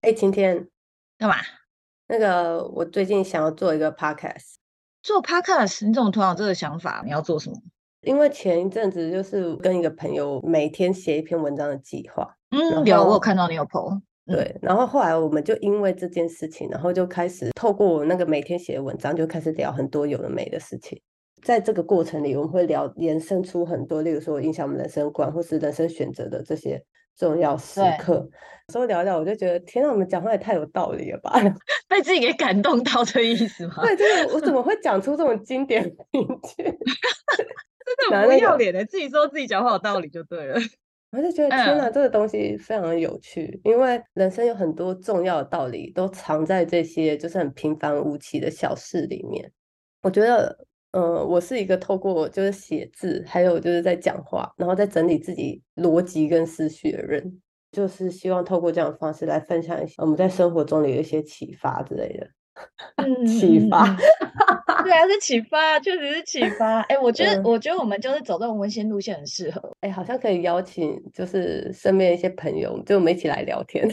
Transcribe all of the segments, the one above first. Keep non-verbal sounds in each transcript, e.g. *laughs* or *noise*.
哎，晴天，干嘛？那个，我最近想要做一个 podcast。做 podcast？你怎么突然有这个想法？你要做什么？因为前一阵子就是跟一个朋友每天写一篇文章的计划。嗯，有，我有看到你有 po。对，然后后来我们就因为这件事情，然后就开始透过我那个每天写的文章，就开始聊很多有的没的事情。在这个过程里，我们会聊延伸出很多，例如说影响我们人生观或是人生选择的这些重要时刻。说聊聊，我就觉得天啊，我们讲话也太有道理了吧！*laughs* 被自己给感动到的意思吗？对，就是我怎么会讲出这种经典名句？*laughs* *laughs* 真的不要脸的，自己说自己讲话有道理就对了。我就觉得天哪，这个东西非常的有趣，因为人生有很多重要的道理都藏在这些就是很平凡无奇的小事里面。我觉得，嗯，我是一个透过就是写字，还有就是在讲话，然后再整理自己逻辑跟思绪的人。就是希望透过这样的方式来分享一些我们在生活中的一些启发之类的。*laughs* 启发，对啊，是启发，确实是启发。哎，我觉得，我觉得我们就是走这种温馨路线很适合。哎，好像可以邀请就是身边一些朋友，就我们一起来聊天。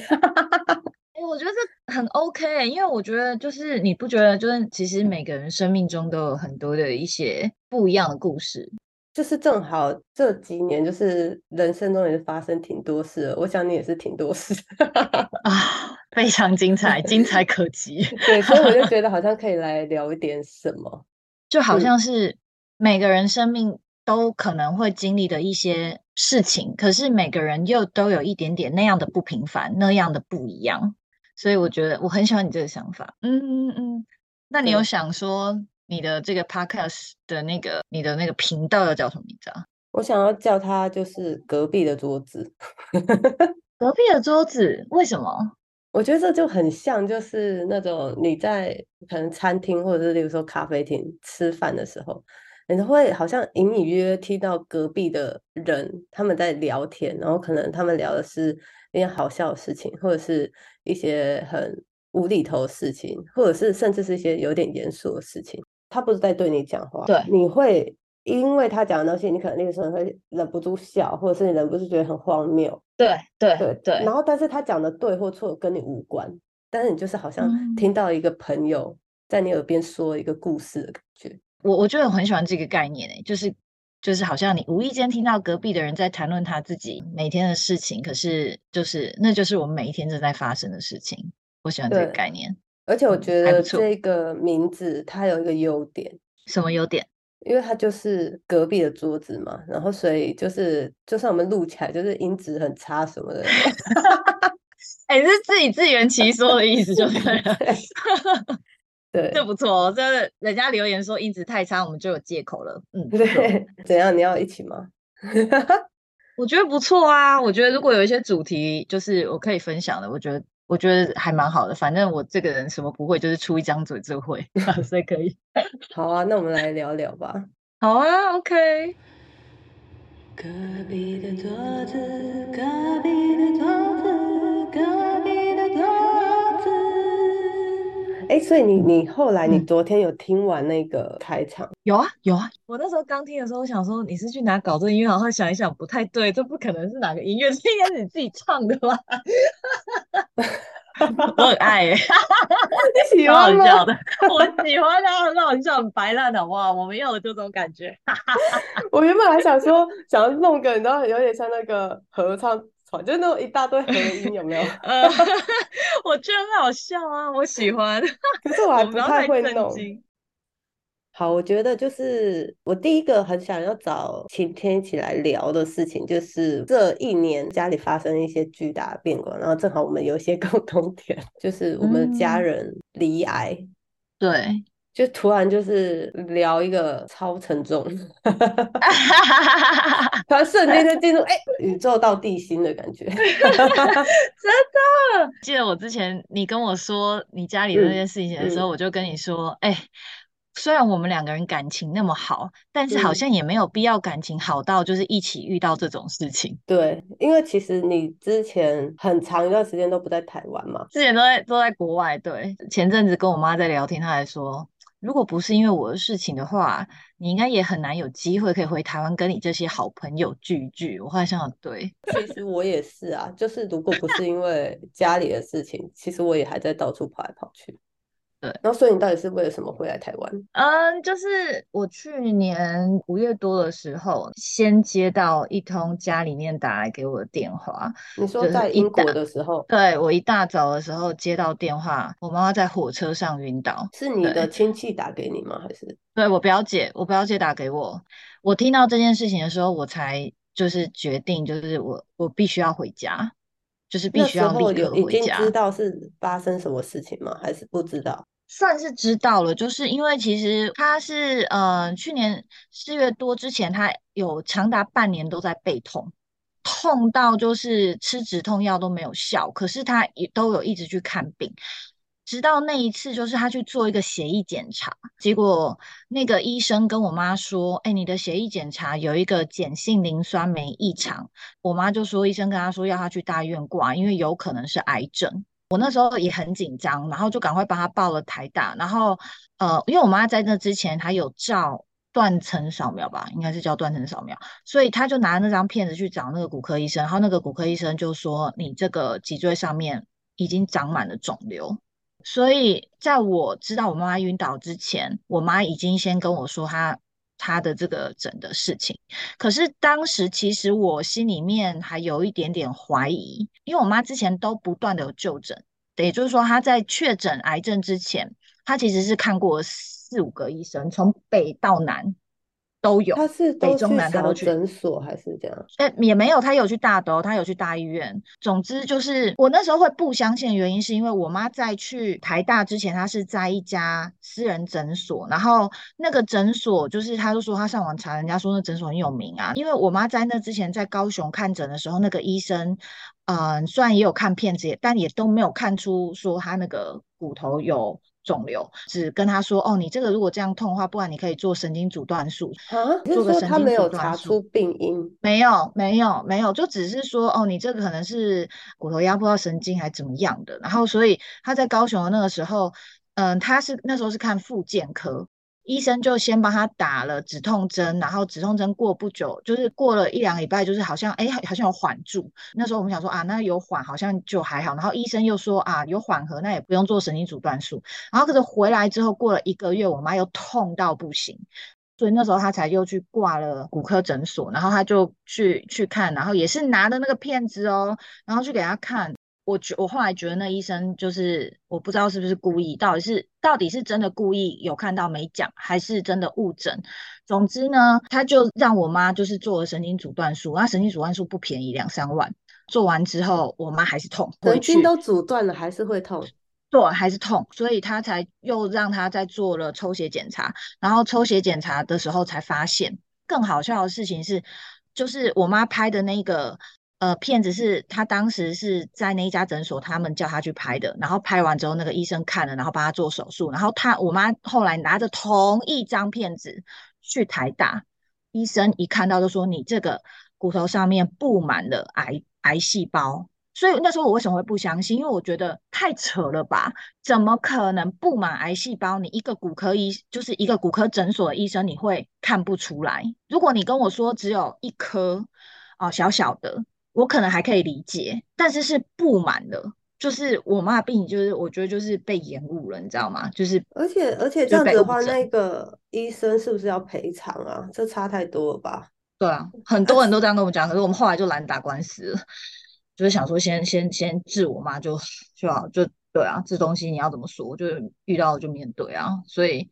哎，我觉得这很 OK，因为我觉得就是你不觉得，就是其实每个人生命中都有很多的一些不一样的故事。就是正好这几年，就是人生中也是发生挺多事，我想你也是挺多事 *laughs* 啊，非常精彩，精彩可及。*laughs* 对，所以我就觉得 *laughs* 好像可以来聊一点什么，就好像是每个人生命都可能会经历的一些事情，可是每个人又都有一点点那样的不平凡，那样的不一样。所以我觉得我很喜欢你这个想法。嗯嗯嗯，那你有想说？你的这个 podcast 的那个，你的那个频道要叫什么名字啊？我想要叫它就是隔壁的桌子。*laughs* 隔壁的桌子，为什么？我觉得这就很像，就是那种你在可能餐厅或者是例如说咖啡厅吃饭的时候，你会好像隐隐约约听到隔壁的人他们在聊天，然后可能他们聊的是一些好笑的事情，或者是一些很无厘头的事情，或者是甚至是一些有点严肃的事情。他不是在对你讲话，对，你会因为他讲的东西，你可能那个时候会忍不住笑，或者是你忍不住觉得很荒谬，对对对对。然后，但是他讲的对或错跟你无关，但是你就是好像听到一个朋友在你耳边说一个故事的感觉。我我觉得很喜欢这个概念诶，就是就是好像你无意间听到隔壁的人在谈论他自己每天的事情，可是就是那就是我们每一天正在发生的事情。我喜欢这个概念。而且我觉得这个名字它有一个优点，什么优点？因为它就是隔壁的桌子嘛，然后所以就是就算我们录起来就是音质很差什么的，*laughs* 哎，是自己自圆其说的意思，*laughs* 就 *laughs* 是对，这不错哦，这人家留言说音质太差，我们就有借口了。嗯，对，怎样？你要一起吗？*laughs* 我觉得不错啊，我觉得如果有一些主题就是我可以分享的，我觉得。我觉得还蛮好的，反正我这个人什么不会，就是出一张嘴就会，*laughs* 所以可以。*laughs* 好啊，那我们来聊聊吧。好啊，OK。隔壁的桌子，隔壁的桌子，隔哎，所以你你后来你昨天有听完那个开场？有啊有啊。我那时候刚听的时候，我想说你是去哪搞这音乐，然后想一想不太对，这不可能是哪个音乐，这应该是你自己唱的吧？*laughs* 我很爱，你喜欢吗？*laughs* 我喜欢啊，很好笑，很白烂的哇！我们要的就这种感觉。*laughs* 我原本还想说，想要弄个，你知道，有点像那个合唱团，就那种一大堆合音，有没有？*laughs* 呃 *laughs* 我觉得很好笑啊，我喜欢。*laughs* 可是我还不太会弄。好，我觉得就是我第一个很想要找晴天一起来聊的事情，就是这一年家里发生一些巨大的变故，然后正好我们有一些共同点，就是我们家人离癌，对，就突然就是聊一个超沉重，*laughs* 突然瞬间就进入哎宇宙到地心的感觉，真的。*laughs* 记得我之前你跟我说你家里的那件事情的时候，我就跟你说，哎。虽然我们两个人感情那么好，但是好像也没有必要感情好到就是一起遇到这种事情。对，因为其实你之前很长一段时间都不在台湾嘛，之前都在都在国外。对，前阵子跟我妈在聊天，她还说如果不是因为我的事情的话，你应该也很难有机会可以回台湾跟你这些好朋友聚一聚。我后来想想，对，其实我也是啊，就是如果不是因为家里的事情，其实我也还在到处跑来跑去。对，然后所以你到底是为了什么回来台湾？嗯，就是我去年五月多的时候，先接到一通家里面打来给我的电话。你说在英国的时候？对，我一大早的时候接到电话，我妈妈在火车上晕倒。是你的亲戚打给你吗？还是？对我表姐，我表姐打给我。我听到这件事情的时候，我才就是决定，就是我我必须要回家。就是必须要立刻回家。已经知道是发生什么事情吗？还是不知道？算是知道了，就是因为其实他是呃去年四月多之前，他有长达半年都在背痛，痛到就是吃止痛药都没有效，可是他也都有一直去看病。直到那一次，就是他去做一个血液检查，结果那个医生跟我妈说：“哎，你的血液检查有一个碱性磷酸酶异常。”我妈就说：“医生跟他说要他去大医院挂，因为有可能是癌症。”我那时候也很紧张，然后就赶快帮他报了台大。然后呃，因为我妈在那之前她有照断层扫描吧，应该是叫断层扫描，所以他就拿那张片子去找那个骨科医生，然后那个骨科医生就说：“你这个脊椎上面已经长满了肿瘤。”所以，在我知道我妈妈晕倒之前，我妈已经先跟我说她他的这个诊的事情。可是当时其实我心里面还有一点点怀疑，因为我妈之前都不断的有就诊，也就是说她在确诊癌症之前，她其实是看过四五个医生，从北到南。都有，他是北中南他都去诊所还是这样？哎，也没有，他有去大都，他有去大医院。总之就是我那时候会不相信的原因，是因为我妈在去台大之前，她是在一家私人诊所，然后那个诊所就是她就说她上网查，人家说那诊所很有名啊。因为我妈在那之前在高雄看诊的时候，那个医生，嗯，虽然也有看片子，但也都没有看出说他那个骨头有。肿瘤只跟他说哦，你这个如果这样痛的话，不然你可以做神经阻断术啊。做个神经阻断术，病因没有没有没有，就只是说哦，你这个可能是骨头压迫到神经还怎么样的。然后所以他在高雄的那个时候，嗯，他是那时候是看复健科。医生就先帮他打了止痛针，然后止痛针过不久，就是过了一两礼拜，就是好像哎，好像有缓住。那时候我们想说啊，那有缓好像就还好。然后医生又说啊，有缓和，那也不用做神经阻断术。然后可是回来之后过了一个月，我妈又痛到不行，所以那时候他才又去挂了骨科诊所，然后他就去去看，然后也是拿的那个片子哦，然后去给他看。我觉我后来觉得那医生就是我不知道是不是故意，到底是到底是真的故意有看到没讲，还是真的误诊。总之呢，他就让我妈就是做了神经阻断术，那神经阻断术不便宜，两三万。做完之后，我妈还是痛，神经都阻断了还是会痛，对，还是痛，所以他才又让他再做了抽血检查，然后抽血检查的时候才发现，更好笑的事情是，就是我妈拍的那个。呃，骗子是他当时是在那一家诊所，他们叫他去拍的，然后拍完之后，那个医生看了，然后帮他做手术，然后他我妈后来拿着同一张片子去台大，医生一看到就说你这个骨头上面布满了癌癌细胞，所以那时候我为什么会不相信？因为我觉得太扯了吧，怎么可能布满癌细胞？你一个骨科医就是一个骨科诊所的医生，你会看不出来？如果你跟我说只有一颗哦，小小的。我可能还可以理解，但是是不满的，就是我妈病，就是我觉得就是被延误了，你知道吗？就是而且而且这样子的话，那个医生是不是要赔偿啊？这差太多了吧？对啊，很多人都这样跟我们讲，可是我们后来就懒打官司了，*laughs* 就是想说先先先治我妈就就好，就对啊，这东西你要怎么说，就遇到就面对啊，所以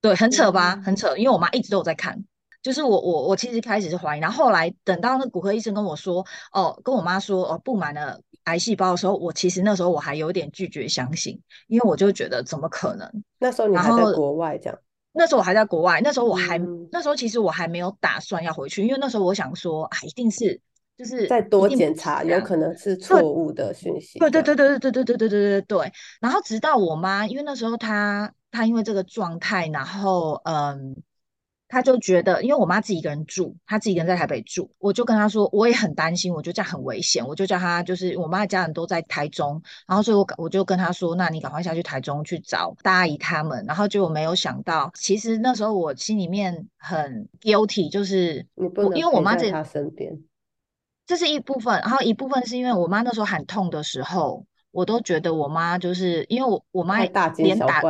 对，很扯吧，很扯，因为我妈一直都有在看。就是我我我其实开始是怀疑，然后后来等到那骨科医生跟我说，哦，跟我妈说，哦，布满了癌细胞的时候，我其实那时候我还有点拒绝相信，因为我就觉得怎么可能？那时候你还在国外这样？那时候我还在国外，那时候我还那时候其实我还没有打算要回去，因为那时候我想说，啊，一定是就是再多检查，有可能是错误的讯息。对对对对对对对对对对对对。然后直到我妈，因为那时候她她因为这个状态，然后嗯。他就觉得，因为我妈自己一个人住，她自己一个人在台北住，我就跟他说，我也很担心，我觉得这样很危险，我就叫他，就是我妈的家人都在台中，然后所以我我就跟他说，那你赶快下去台中去找大阿姨他们，然后就没有想到，其实那时候我心里面很 guilty，就是你不能因为我妈在她身边，这是一部分，然后一部分是因为我妈那时候喊痛的时候。我都觉得我妈就是因为我我妈连打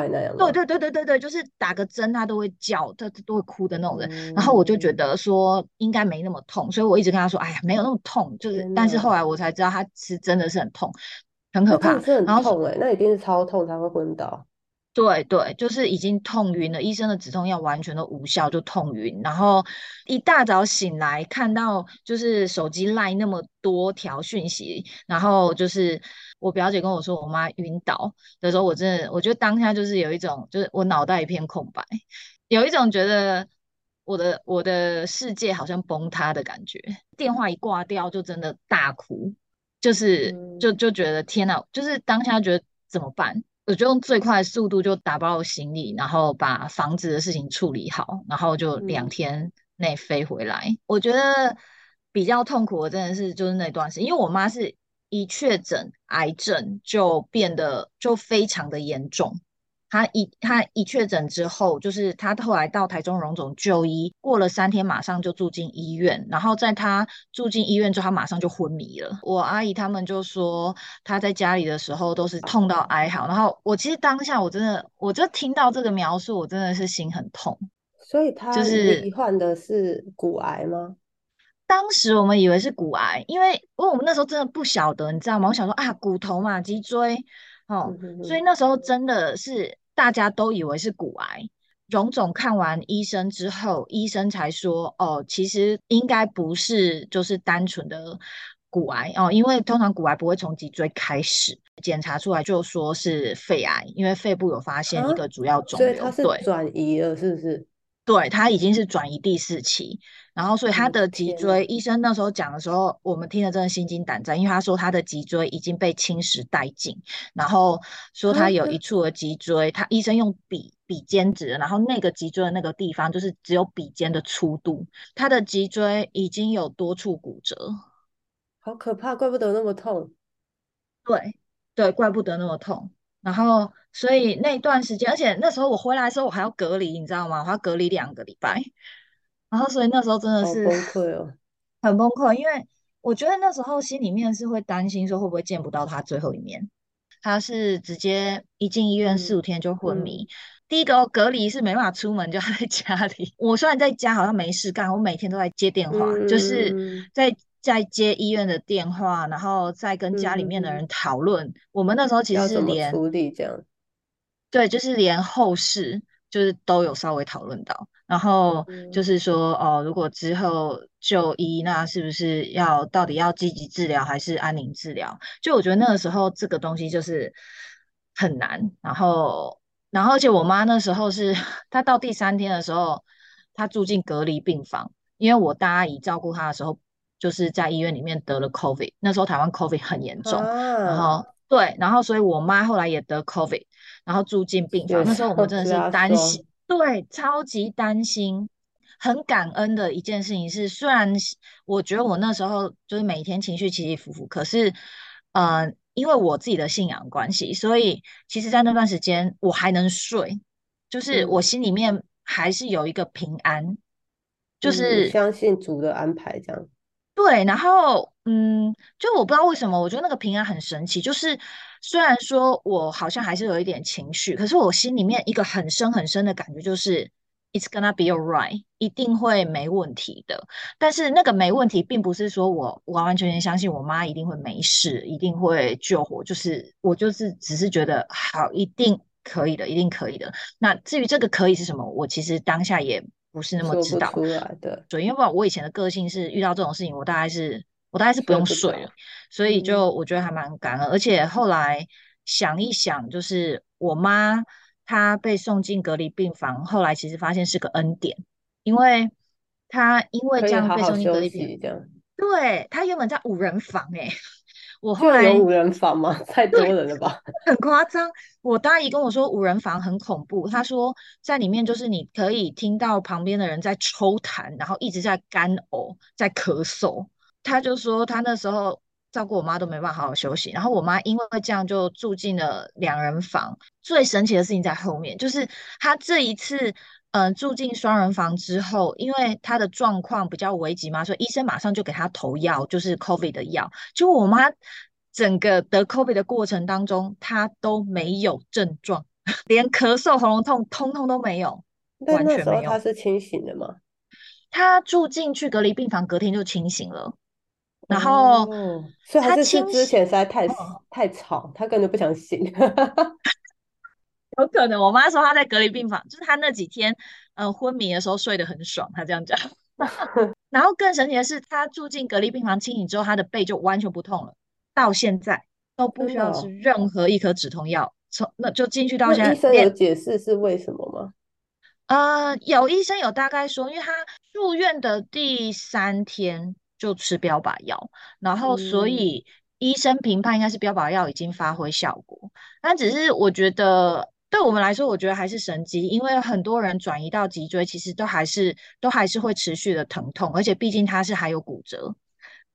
对对对对对对，就是打个针她都会叫，她都会哭的那种人。然后我就觉得说应该没那么痛，所以我一直跟她说，哎呀，没有那么痛。就是，但是后来我才知道，她是真的是很痛，很可怕，是很痛哎，那一定是超痛才会昏倒。对对，就是已经痛晕了，医生的止痛药完全都无效，就痛晕。然后一大早醒来，看到就是手机赖那么多条讯息，然后就是我表姐跟我说我妈晕倒的时候，我真的我觉得当下就是有一种就是我脑袋一片空白，有一种觉得我的我的世界好像崩塌的感觉。电话一挂掉，就真的大哭，就是就就觉得天哪，就是当下觉得怎么办？我就用最快的速度就打包行李，然后把房子的事情处理好，然后就两天内飞回来。我觉得比较痛苦的真的是就是那段时间，因为我妈是一确诊癌症就变得就非常的严重。他一他一确诊之后，就是他后来到台中荣总就医，过了三天马上就住进医院，然后在他住进医院之后，他马上就昏迷了。我阿姨他们就说他在家里的时候都是痛到哀嚎，然后我其实当下我真的，我就听到这个描述，我真的是心很痛。所以他就是罹患的是骨癌吗？当时我们以为是骨癌，因为因为我们那时候真的不晓得，你知道吗？我想说啊，骨头嘛，脊椎哦，所以那时候真的是。大家都以为是骨癌，荣总看完医生之后，医生才说：“哦，其实应该不是，就是单纯的骨癌哦，因为通常骨癌不会从脊椎开始，检查出来就说是肺癌，因为肺部有发现一个主要肿瘤，对，转移了，是不是？对，他已经是转移第四期。”然后，所以他的脊椎，医生那时候讲的时候，我们听了真的心惊胆战，因为他说他的脊椎已经被侵蚀殆尽，然后说他有一处的脊椎，他医生用笔笔尖指，然后那个脊椎的那个地方就是只有笔尖的粗度，他的脊椎已经有多处骨折，好可怕，怪不得那么痛。对对，怪不得那么痛。然后，所以那段时间，而且那时候我回来的时候，我还要隔离，你知道吗？我要隔离两个礼拜。然后，所以那时候真的是崩溃哦，*laughs* 很崩溃。因为我觉得那时候心里面是会担心，说会不会见不到他最后一面。他是直接一进医院四五天就昏迷。第一个隔离是没办法出门，就在家里。*laughs* 我虽然在家好像没事干，我每天都在接电话，就是在在接医院的电话，然后再跟家里面的人讨论。我们那时候其实是连处理这样，对，就是连后事就是都有稍微讨论到。然后就是说，哦，如果之后就医，那是不是要到底要积极治疗还是安宁治疗？就我觉得那个时候这个东西就是很难。然后，然后而且我妈那时候是 *laughs* 她到第三天的时候，她住进隔离病房，因为我大阿姨照顾她的时候，就是在医院里面得了 COVID，那时候台湾 COVID 很严重。然后对，然后所以我妈后来也得 COVID，然后住进病房。那时候我们真的是担心。对，超级担心，很感恩的一件事情是，虽然我觉得我那时候就是每天情绪起起伏伏，可是，呃，因为我自己的信仰关系，所以其实，在那段时间我还能睡，就是我心里面还是有一个平安，就是相信主的安排这样。对，然后，嗯，就我不知道为什么，我觉得那个平安很神奇。就是虽然说我好像还是有一点情绪，可是我心里面一个很深很深的感觉就是，it's gonna be alright，一定会没问题的。但是那个没问题，并不是说我完完全全相信我妈一定会没事，一定会救活。就是我就是只是觉得好，一定可以的，一定可以的。那至于这个可以是什么，我其实当下也。不是那么知道，对，因为我以前的个性是遇到这种事情，我大概是我大概是不用睡了，所以就我觉得还蛮感恩。而且后来想一想，就是我妈她被送进隔离病房，后来其实发现是个恩典，因为她因为这样被送进隔离病房，对她原本在五人房哎，我后来有五人房吗？*laughs* 太多人了吧？很夸张。我大姨跟我说五人房很恐怖，她说在里面就是你可以听到旁边的人在抽痰，然后一直在干呕，在咳嗽。她就说他那时候照顾我妈都没办法好好休息，然后我妈因为这样就住进了两人房。最神奇的事情在后面，就是他这一次。嗯，住进双人房之后，因为他的状况比较危急嘛，所以医生马上就给他投药，就是 COVID 的药。就我妈整个得 COVID 的过程当中，她都没有症状，连咳嗽、喉咙痛通通都没有，完全没有。她是清醒的吗？她住进去隔离病房，隔天就清醒了。然后，所以他是之前实在太太吵，他根本不想醒。*laughs* 有可能，我妈说她在隔离病房，就是她那几天，呃，昏迷的时候睡得很爽，她这样讲。*laughs* 然后更神奇的是，她住进隔离病房清醒之后，她的背就完全不痛了，到现在都不需要吃任何一颗止痛药。从那就进去到现在，医生有解释是为什么吗？呃，有医生有大概说，因为他住院的第三天就吃标靶药，然后所以医生评判应该是标靶药已经发挥效果，但只是我觉得。对我们来说，我觉得还是神机，因为很多人转移到脊椎，其实都还是都还是会持续的疼痛，而且毕竟他是还有骨折，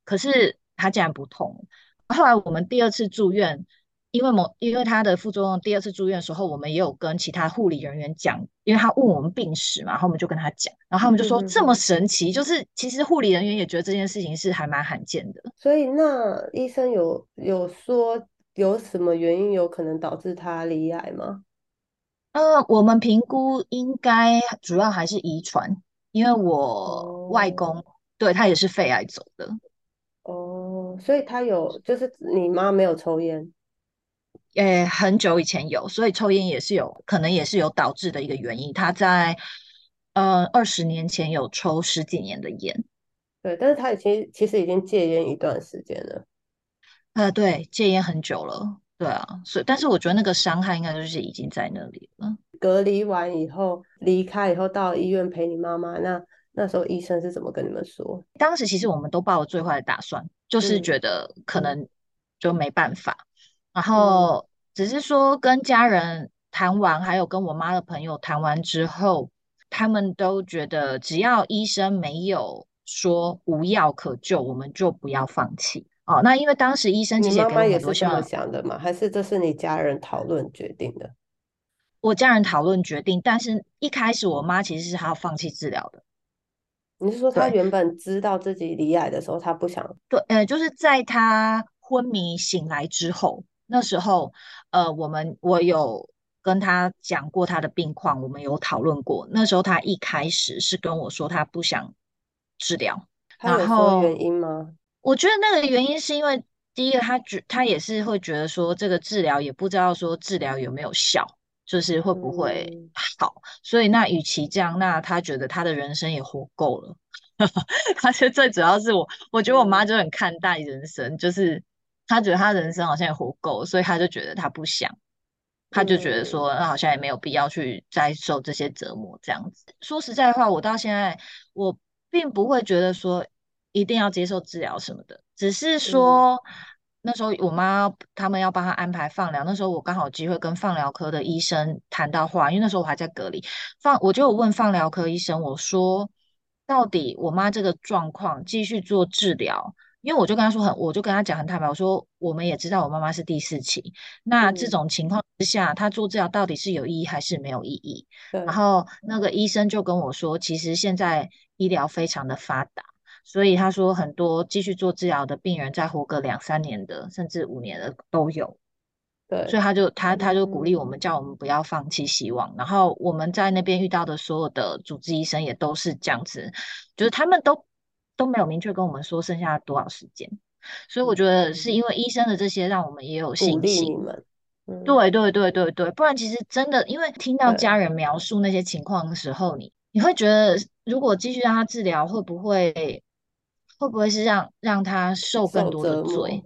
可是他竟然不痛。后来我们第二次住院，因为某因为他的副作用，第二次住院的时候，我们也有跟其他护理人员讲，因为他问我们病史嘛，然后我们就跟他讲，然后他们就说这么神奇，就是其实护理人员也觉得这件事情是还蛮罕见的。所以那医生有有说有什么原因有可能导致他罹癌吗？呃，我们评估应该主要还是遗传，因为我外公对他也是肺癌走的。哦，所以他有，就是你妈没有抽烟？诶，很久以前有，所以抽烟也是有可能也是有导致的一个原因。他在呃二十年前有抽十几年的烟。对，但是他已经其实已经戒烟一段时间了。呃，对，戒烟很久了。对啊，所以但是我觉得那个伤害应该就是已经在那里了。隔离完以后，离开以后到医院陪你妈妈，那那时候医生是怎么跟你们说？当时其实我们都抱了最坏的打算，就是觉得可能就没办法，然后只是说跟家人谈完，还有跟我妈的朋友谈完之后，他们都觉得只要医生没有说无药可救，我们就不要放弃。哦，那因为当时医生其实妈妈也是这么想的嘛，还是这是你家人讨论决定的？我家人讨论决定，但是一开始我妈其实是她要放弃治疗的。你是说她原本知道自己离癌的时候，她不想？对，呃，就是在她昏迷醒来之后，那时候，呃，我们我有跟他讲过他的病况，我们有讨论过。那时候他一开始是跟我说他不想治疗，然后原因吗？我觉得那个原因是因为，第一个他觉他也是会觉得说，这个治疗也不知道说治疗有没有效，就是会不会好，所以那与其这样，那他觉得他的人生也活够了。*laughs* 而且最主要是我，我觉得我妈就很看待人生，就是她觉得他人生好像也活够，所以他就觉得他不想，他就觉得说，那好像也没有必要去再受这些折磨这样子。说实在话，我到现在我并不会觉得说。一定要接受治疗什么的，只是说那时候我妈他们要帮他安排放疗，那时候我刚好机会跟放疗科的医生谈到话，因为那时候我还在隔离，放我就问放疗科医生，我说到底我妈这个状况继续做治疗，因为我就跟他说很，我就跟他讲很坦白，我说我们也知道我妈妈是第四期，那这种情况之下，他做治疗到底是有意义还是没有意义？然后那个医生就跟我说，其实现在医疗非常的发达。所以他说，很多继续做治疗的病人，再活个两三年的，甚至五年的都有。对，所以他就他他就鼓励我们，叫我们不要放弃希望。然后我们在那边遇到的所有的主治医生也都是这样子，就是他们都都没有明确跟我们说剩下多少时间。所以我觉得是因为医生的这些，让我们也有信心。对对对对对，不然其实真的，因为听到家人描述那些情况的时候，你你会觉得，如果继续让他治疗，会不会？会不会是让让他受更多的罪？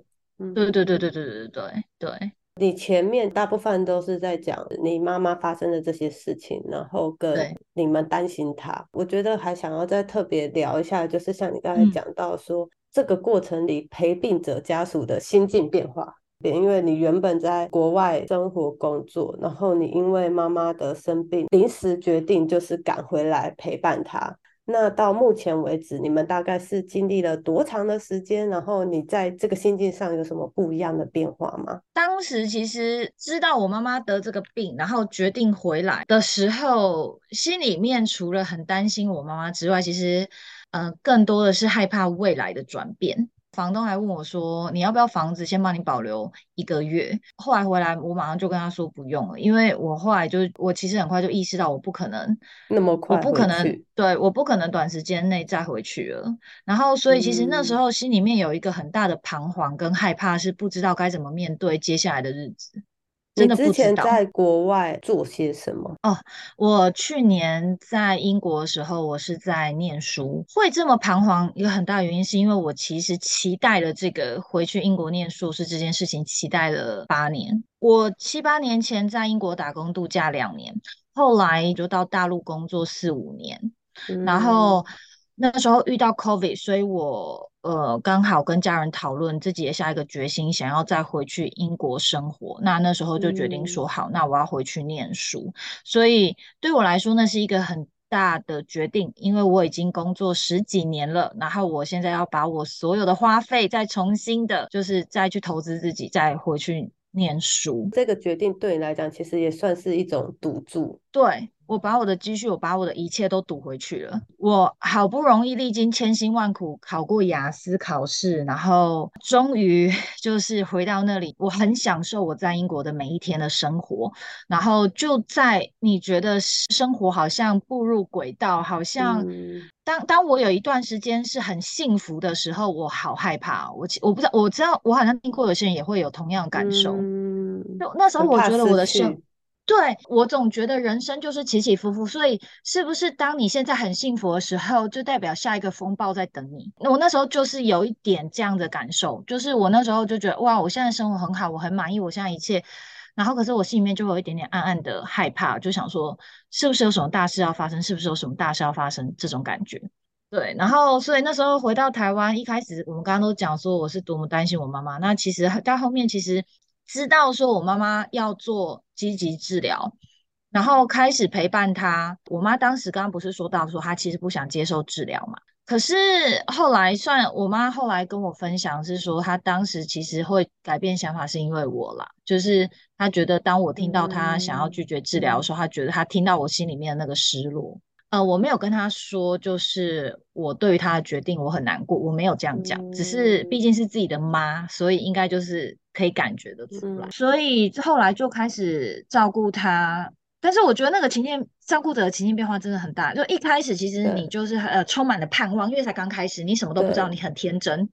对对对对对对对对对。你前面大部分都是在讲你妈妈发生的这些事情，然后跟你们担心她。我觉得还想要再特别聊一下，就是像你刚才讲到说，这个过程里陪病者家属的心境变化。因为你原本在国外生活工作，然后你因为妈妈的生病，临时决定就是赶回来陪伴她。那到目前为止，你们大概是经历了多长的时间？然后你在这个心境上有什么不一样的变化吗？当时其实知道我妈妈得这个病，然后决定回来的时候，心里面除了很担心我妈妈之外，其实，嗯，更多的是害怕未来的转变。房东还问我说：“你要不要房子先帮你保留一个月？”后来回来，我马上就跟他说不用了，因为我后来就我其实很快就意识到我不可能那么快，我不可能对，我不可能短时间内再回去了。然后，所以其实那时候心里面有一个很大的彷徨跟害怕，是不知道该怎么面对接下来的日子。你之前在国外做些什么？哦，我去年在英国的时候，我是在念书。会这么彷徨，一个很大原因是因为我其实期待了这个回去英国念硕士这件事情，期待了八年。我七八年前在英国打工度假两年，后来就到大陆工作四五年，然后。那时候遇到 COVID，所以我呃刚好跟家人讨论自己的下一个决心，想要再回去英国生活。那那时候就决定说好，那我要回去念书。所以对我来说，那是一个很大的决定，因为我已经工作十几年了，然后我现在要把我所有的花费再重新的，就是再去投资自己，再回去念书。这个决定对你来讲，其实也算是一种赌注。对。我把我的积蓄，我把我的一切都赌回去了。我好不容易历经千辛万苦考过雅思考试，然后终于 *laughs* 就是回到那里。我很享受我在英国的每一天的生活。然后就在你觉得生活好像步入轨道，好像当当我有一段时间是很幸福的时候，我好害怕。我我不知道，我知道我好像听过有些人也会有同样感受。就那时候我觉得我的生。对我总觉得人生就是起起伏伏，所以是不是当你现在很幸福的时候，就代表下一个风暴在等你？我那时候就是有一点这样的感受，就是我那时候就觉得哇，我现在生活很好，我很满意，我现在一切，然后可是我心里面就会有一点点暗暗的害怕，就想说是不是有什么大事要发生？是不是有什么大事要发生？这种感觉。对，然后所以那时候回到台湾，一开始我们刚刚都讲说我是多么担心我妈妈，那其实到后面其实。知道说我妈妈要做积极治疗，然后开始陪伴她。我妈当时刚刚不是说到说她其实不想接受治疗嘛？可是后来算我妈后来跟我分享是说，她当时其实会改变想法是因为我啦，就是她觉得当我听到她想要拒绝治疗的时候，她觉得她听到我心里面的那个失落。呃，我没有跟他说，就是我对于他的决定我很难过，我没有这样讲，只是毕竟是自己的妈，所以应该就是。可以感觉得出来，所以后来就开始照顾他。但是我觉得那个情境，照顾者的情境变化真的很大。就一开始其实你就是呃充满了盼望，因为才刚开始，你什么都不知道，你很天真。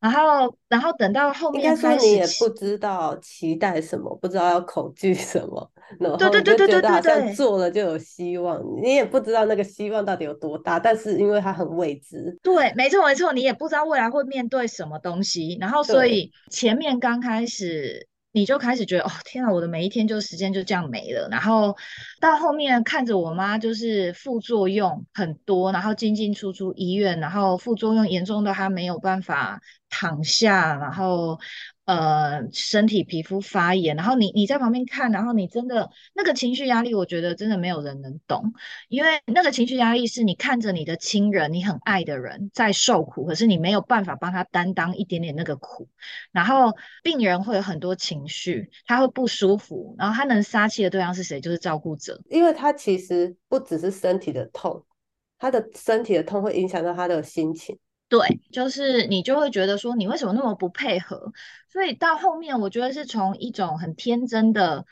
然后，然后等到后面，应该说你也不知道期待什么，不知道要恐惧什么，然后对对对对对对，好像做了就有希望，你也不知道那个希望到底有多大，但是因为它很未知，对，没错没错，你也不知道未来会面对什么东西，然后所以前面刚开始。你就开始觉得哦天啊，我的每一天就时间就这样没了。然后到后面看着我妈就是副作用很多，然后进进出出医院，然后副作用严重到她没有办法躺下，然后。呃，身体皮肤发炎，然后你你在旁边看，然后你真的那个情绪压力，我觉得真的没有人能懂，因为那个情绪压力是你看着你的亲人，你很爱的人在受苦，可是你没有办法帮他担当一点点那个苦，然后病人会有很多情绪，他会不舒服，然后他能撒气的对象是谁？就是照顾者，因为他其实不只是身体的痛，他的身体的痛会影响到他的心情。对，就是你就会觉得说，你为什么那么不配合？所以到后面，我觉得是从一种很天真的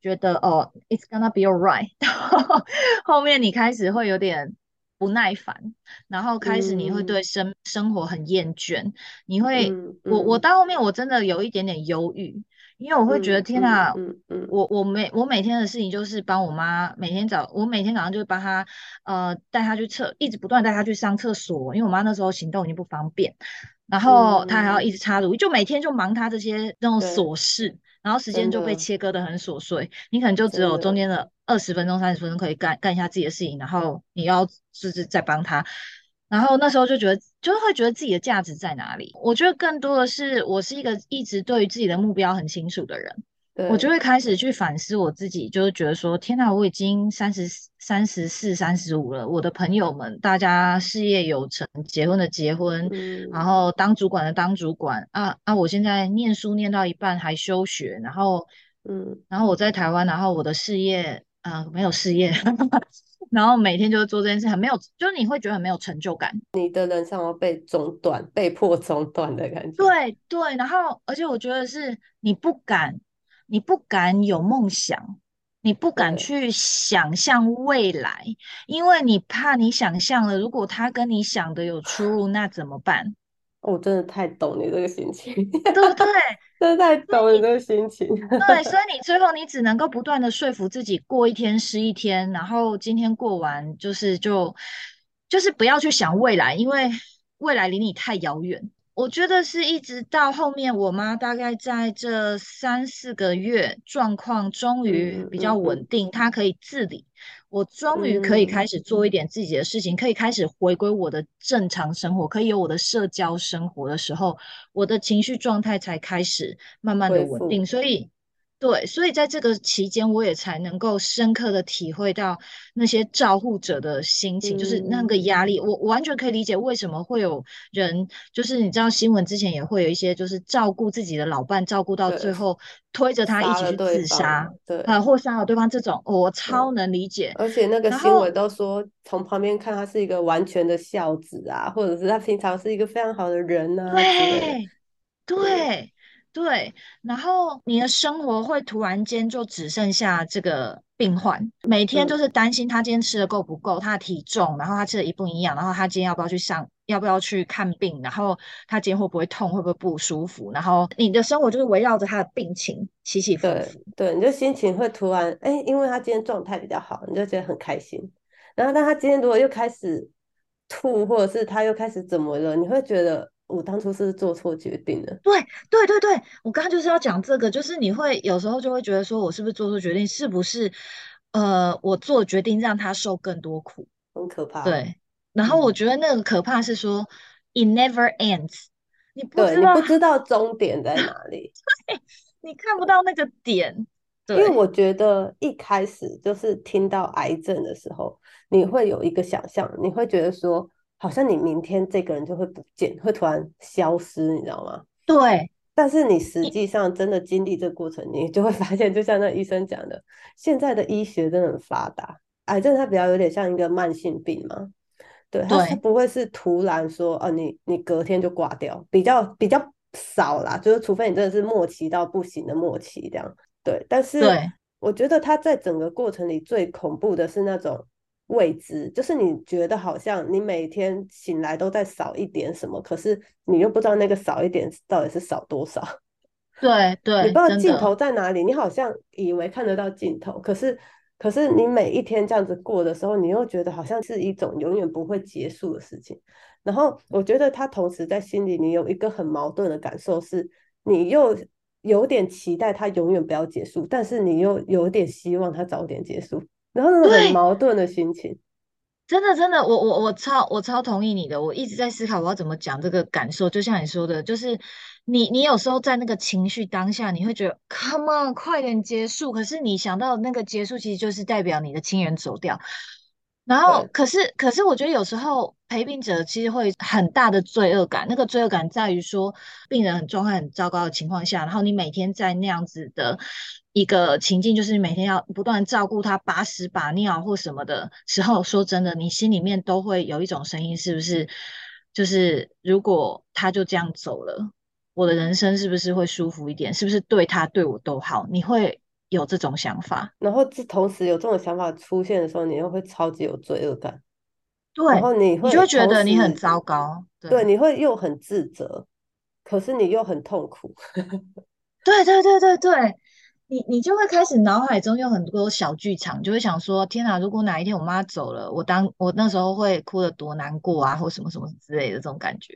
觉得哦，it's gonna be alright，*laughs* 到后面你开始会有点不耐烦，然后开始你会对生生活很厌倦，你会，我我到后面我真的有一点点忧郁。因为我会觉得天哪，我我每我每天的事情就是帮我妈每天早我每天早上就帮她呃带她去厕，一直不断带她去上厕所，因为我妈那时候行动已经不方便，然后她还要一直插乳，就每天就忙她这些那种琐事，然后时间就被切割的很琐碎，你可能就只有中间的二十分钟三十分钟可以干干一下自己的事情，然后你要就是再帮她。然后那时候就觉得，就会觉得自己的价值在哪里。我觉得更多的是，我是一个一直对于自己的目标很清楚的人，我就会开始去反思我自己，就是觉得说，天哪，我已经三十三十四、三十五了，我的朋友们大家事业有成，结婚的结婚，然后当主管的当主管啊啊！我现在念书念到一半还休学，然后嗯，然后我在台湾，然后我的事业啊没有事业。然后每天就是做这件事，很没有，就是你会觉得很没有成就感。你的人生要被中断，被迫中断的感觉。对对，然后而且我觉得是你不敢，你不敢有梦想，你不敢去想象未来，因为你怕你想象了，如果他跟你想的有出入，那怎么办？我真的太懂你这个心情，对不对？真的太懂你这个心情。对，所以你最后你只能够不断的说服自己，过一天是一天，然后今天过完就是就就是不要去想未来，因为未来离你太遥远。我觉得是一直到后面，我妈大概在这三四个月状况终于比较稳定，她可以自理。我终于可以开始做一点自己的事情，可以开始回归我的正常生活，可以有我的社交生活的时候，我的情绪状态才开始慢慢的稳定。所以。对，所以在这个期间，我也才能够深刻的体会到那些照护者的心情，就是那个压力。我完全可以理解为什么会有人，就是你知道新闻之前也会有一些，就是照顾自己的老伴，照顾到最后推着他一起去自杀，对，啊，或杀了对方这种，我超能理解。而且那个新闻都说，从旁边看他是一个完全的孝子啊，或者是他平常是一个非常好的人啊，对，对。对，然后你的生活会突然间就只剩下这个病患，每天就是担心他今天吃的够不够，他的体重，然后他吃的一不一样，然后他今天要不要去上，要不要去看病，然后他今天会不会痛，会不会不舒服，然后你的生活就是围绕着他的病情起起伏伏。对，你就心情会突然哎，因为他今天状态比较好，你就觉得很开心。然后，但他今天如果又开始吐，或者是他又开始怎么了，你会觉得。我当初是做错决定了。对对对对，我刚刚就是要讲这个，就是你会有时候就会觉得说，我是不是做错决定？是不是呃，我做决定让他受更多苦？很可怕。对，然后我觉得那个可怕是说，it never ends。你不知道，你不知道终点在哪 *laughs* 里，你看不到那个点。因为我觉得一开始就是听到癌症的时候，你会有一个想象，你会觉得说。好像你明天这个人就会不见，会突然消失，你知道吗？对。但是你实际上真的经历这个过程，你就会发现，就像那医生讲的，现在的医学真的很发达。癌症它比较有点像一个慢性病嘛，对，它它不会是突然说，哦，你你隔天就挂掉，比较比较少啦，就是除非你真的是末期到不行的末期这样。对，但是我觉得它在整个过程里最恐怖的是那种。未知就是你觉得好像你每天醒来都在少一点什么，可是你又不知道那个少一点到底是少多少。对 *laughs* 对，你不知道尽头在哪里。你好像以为看得到尽头，可是可是你每一天这样子过的时候，你又觉得好像是一种永远不会结束的事情。然后我觉得他同时在心里，你有一个很矛盾的感受，是你又有点期待他永远不要结束，但是你又有点希望他早点结束。然后那种很矛盾的心情，真的真的，我我我超我超同意你的。我一直在思考我要怎么讲这个感受。就像你说的，就是你你有时候在那个情绪当下，你会觉得 come on 快点结束。可是你想到那个结束，其实就是代表你的亲人走掉。然后，可是可是，我觉得有时候陪病者其实会很大的罪恶感。那个罪恶感在于说，病人很状态很糟糕的情况下，然后你每天在那样子的。一个情境就是每天要不断照顾他把屎把尿或什么的时候，说真的，你心里面都会有一种声音，是不是？就是如果他就这样走了，我的人生是不是会舒服一点？是不是对他对我都好？你会有这种想法？然后这同时有这种想法出现的时候，你又会超级有罪恶感。对，然后你会就觉得你很糟糕。对，你会又很自责，可是你又很痛苦。对对对对对。你你就会开始脑海中有很多小剧场，就会想说：天哪！如果哪一天我妈走了，我当我那时候会哭得多难过啊，或什么什么之类的这种感觉。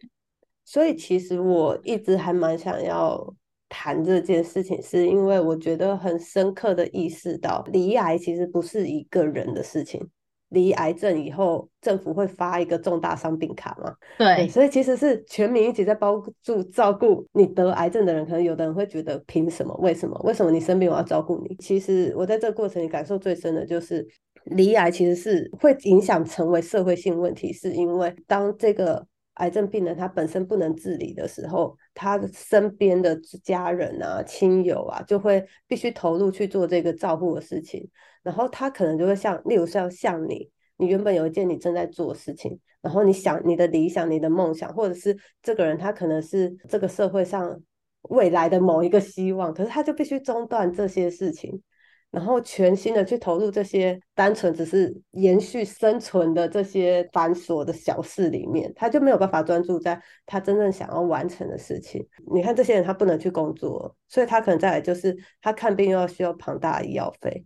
所以其实我一直还蛮想要谈这件事情，是因为我觉得很深刻的意识到，离癌其实不是一个人的事情，离癌症以后，政府会发一个重大伤病卡嘛？对，所以其实是全民一起在帮助照顾你得癌症的人。可能有的人会觉得，凭什么？为什么？为什么你生病我要照顾你？其实我在这个过程里感受最深的就是，离癌其实是会影响成为社会性问题，是因为当这个癌症病人他本身不能自理的时候，他身边的家人啊、亲友啊，就会必须投入去做这个照顾的事情。然后他可能就会像，例如像像你，你原本有一件你正在做的事情，然后你想你的理想、你的梦想，或者是这个人他可能是这个社会上未来的某一个希望，可是他就必须中断这些事情，然后全心的去投入这些单纯只是延续生存的这些繁琐的小事里面，他就没有办法专注在他真正想要完成的事情。你看这些人他不能去工作，所以他可能再来就是他看病又要需要庞大的医药费。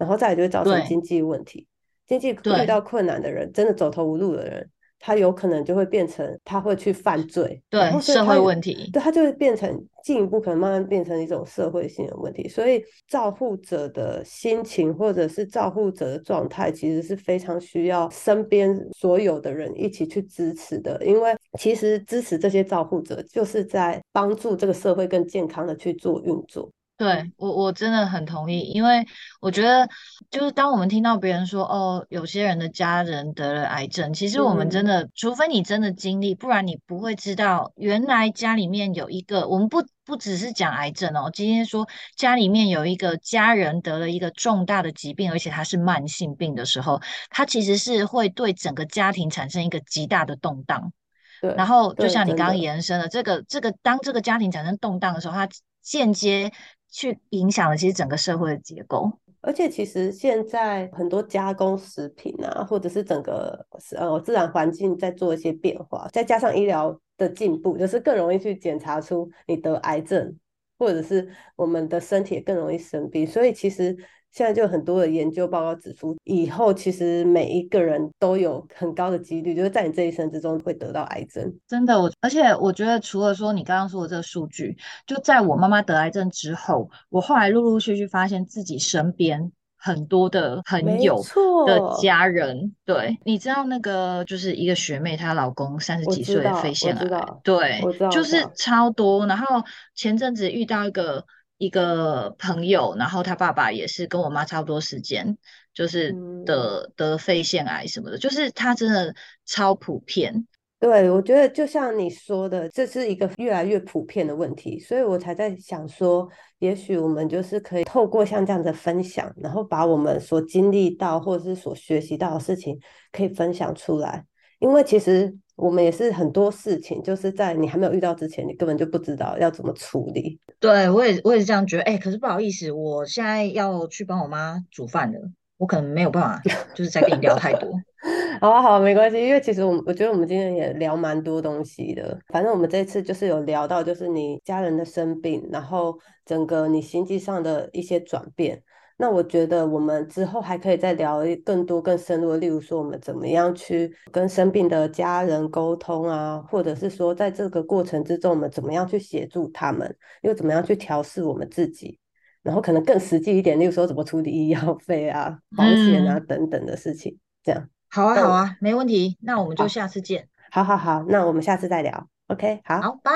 然后再来就会造成经济问题，经济遇到困难的人，真的走投无路的人，他有可能就会变成他会去犯罪，对社会问题，对他就会变成进一步可能慢慢变成一种社会性的问题。所以照护者的心情或者是照护者的状态，其实是非常需要身边所有的人一起去支持的，因为其实支持这些照护者，就是在帮助这个社会更健康的去做运作。对我我真的很同意，因为我觉得就是当我们听到别人说哦，有些人的家人得了癌症，其实我们真的，除非你真的经历，不然你不会知道原来家里面有一个，我们不不只是讲癌症哦，今天说家里面有一个家人得了一个重大的疾病，而且他是慢性病的时候，他其实是会对整个家庭产生一个极大的动荡。对，然后就像你刚刚延伸的这个这个，当这个家庭产生动荡的时候，它间接。去影响了其实整个社会的结构，而且其实现在很多加工食品啊，或者是整个呃自然环境在做一些变化，再加上医疗的进步，就是更容易去检查出你得癌症，或者是我们的身体更容易生病，所以其实。现在就很多的研究报告指出，以后其实每一个人都有很高的几率，就是在你这一生之中会得到癌症。真的，我而且我觉得，除了说你刚刚说的这个数据，就在我妈妈得癌症之后，我后来陆陆续续发现自己身边很多的朋友的家人，对，你知道那个就是一个学妹，她老公三十几岁肺腺癌，对，就是超多。然后前阵子遇到一个。一个朋友，然后他爸爸也是跟我妈差不多时间，就是得得肺腺癌什么的，就是他真的超普遍。对，我觉得就像你说的，这是一个越来越普遍的问题，所以我才在想说，也许我们就是可以透过像这样的分享，然后把我们所经历到或者是所学习到的事情可以分享出来，因为其实。我们也是很多事情，就是在你还没有遇到之前，你根本就不知道要怎么处理。对我也我也是这样觉得。哎，可是不好意思，我现在要去帮我妈煮饭了，我可能没有办法，就是再跟你聊太多。*laughs* 好啊，好，没关系，因为其实我我觉得我们今天也聊蛮多东西的。反正我们这次就是有聊到，就是你家人的生病，然后整个你心境上的一些转变。那我觉得我们之后还可以再聊更多更深入的，例如说我们怎么样去跟生病的家人沟通啊，或者是说在这个过程之中我们怎么样去协助他们，又怎么样去调试我们自己，然后可能更实际一点，例如说怎么处理医药费啊、保险啊等等的事情，这样。好啊，好啊，没问题。那我们就下次见。好好好，那我们下次再聊。OK，好，好，拜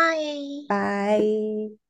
拜。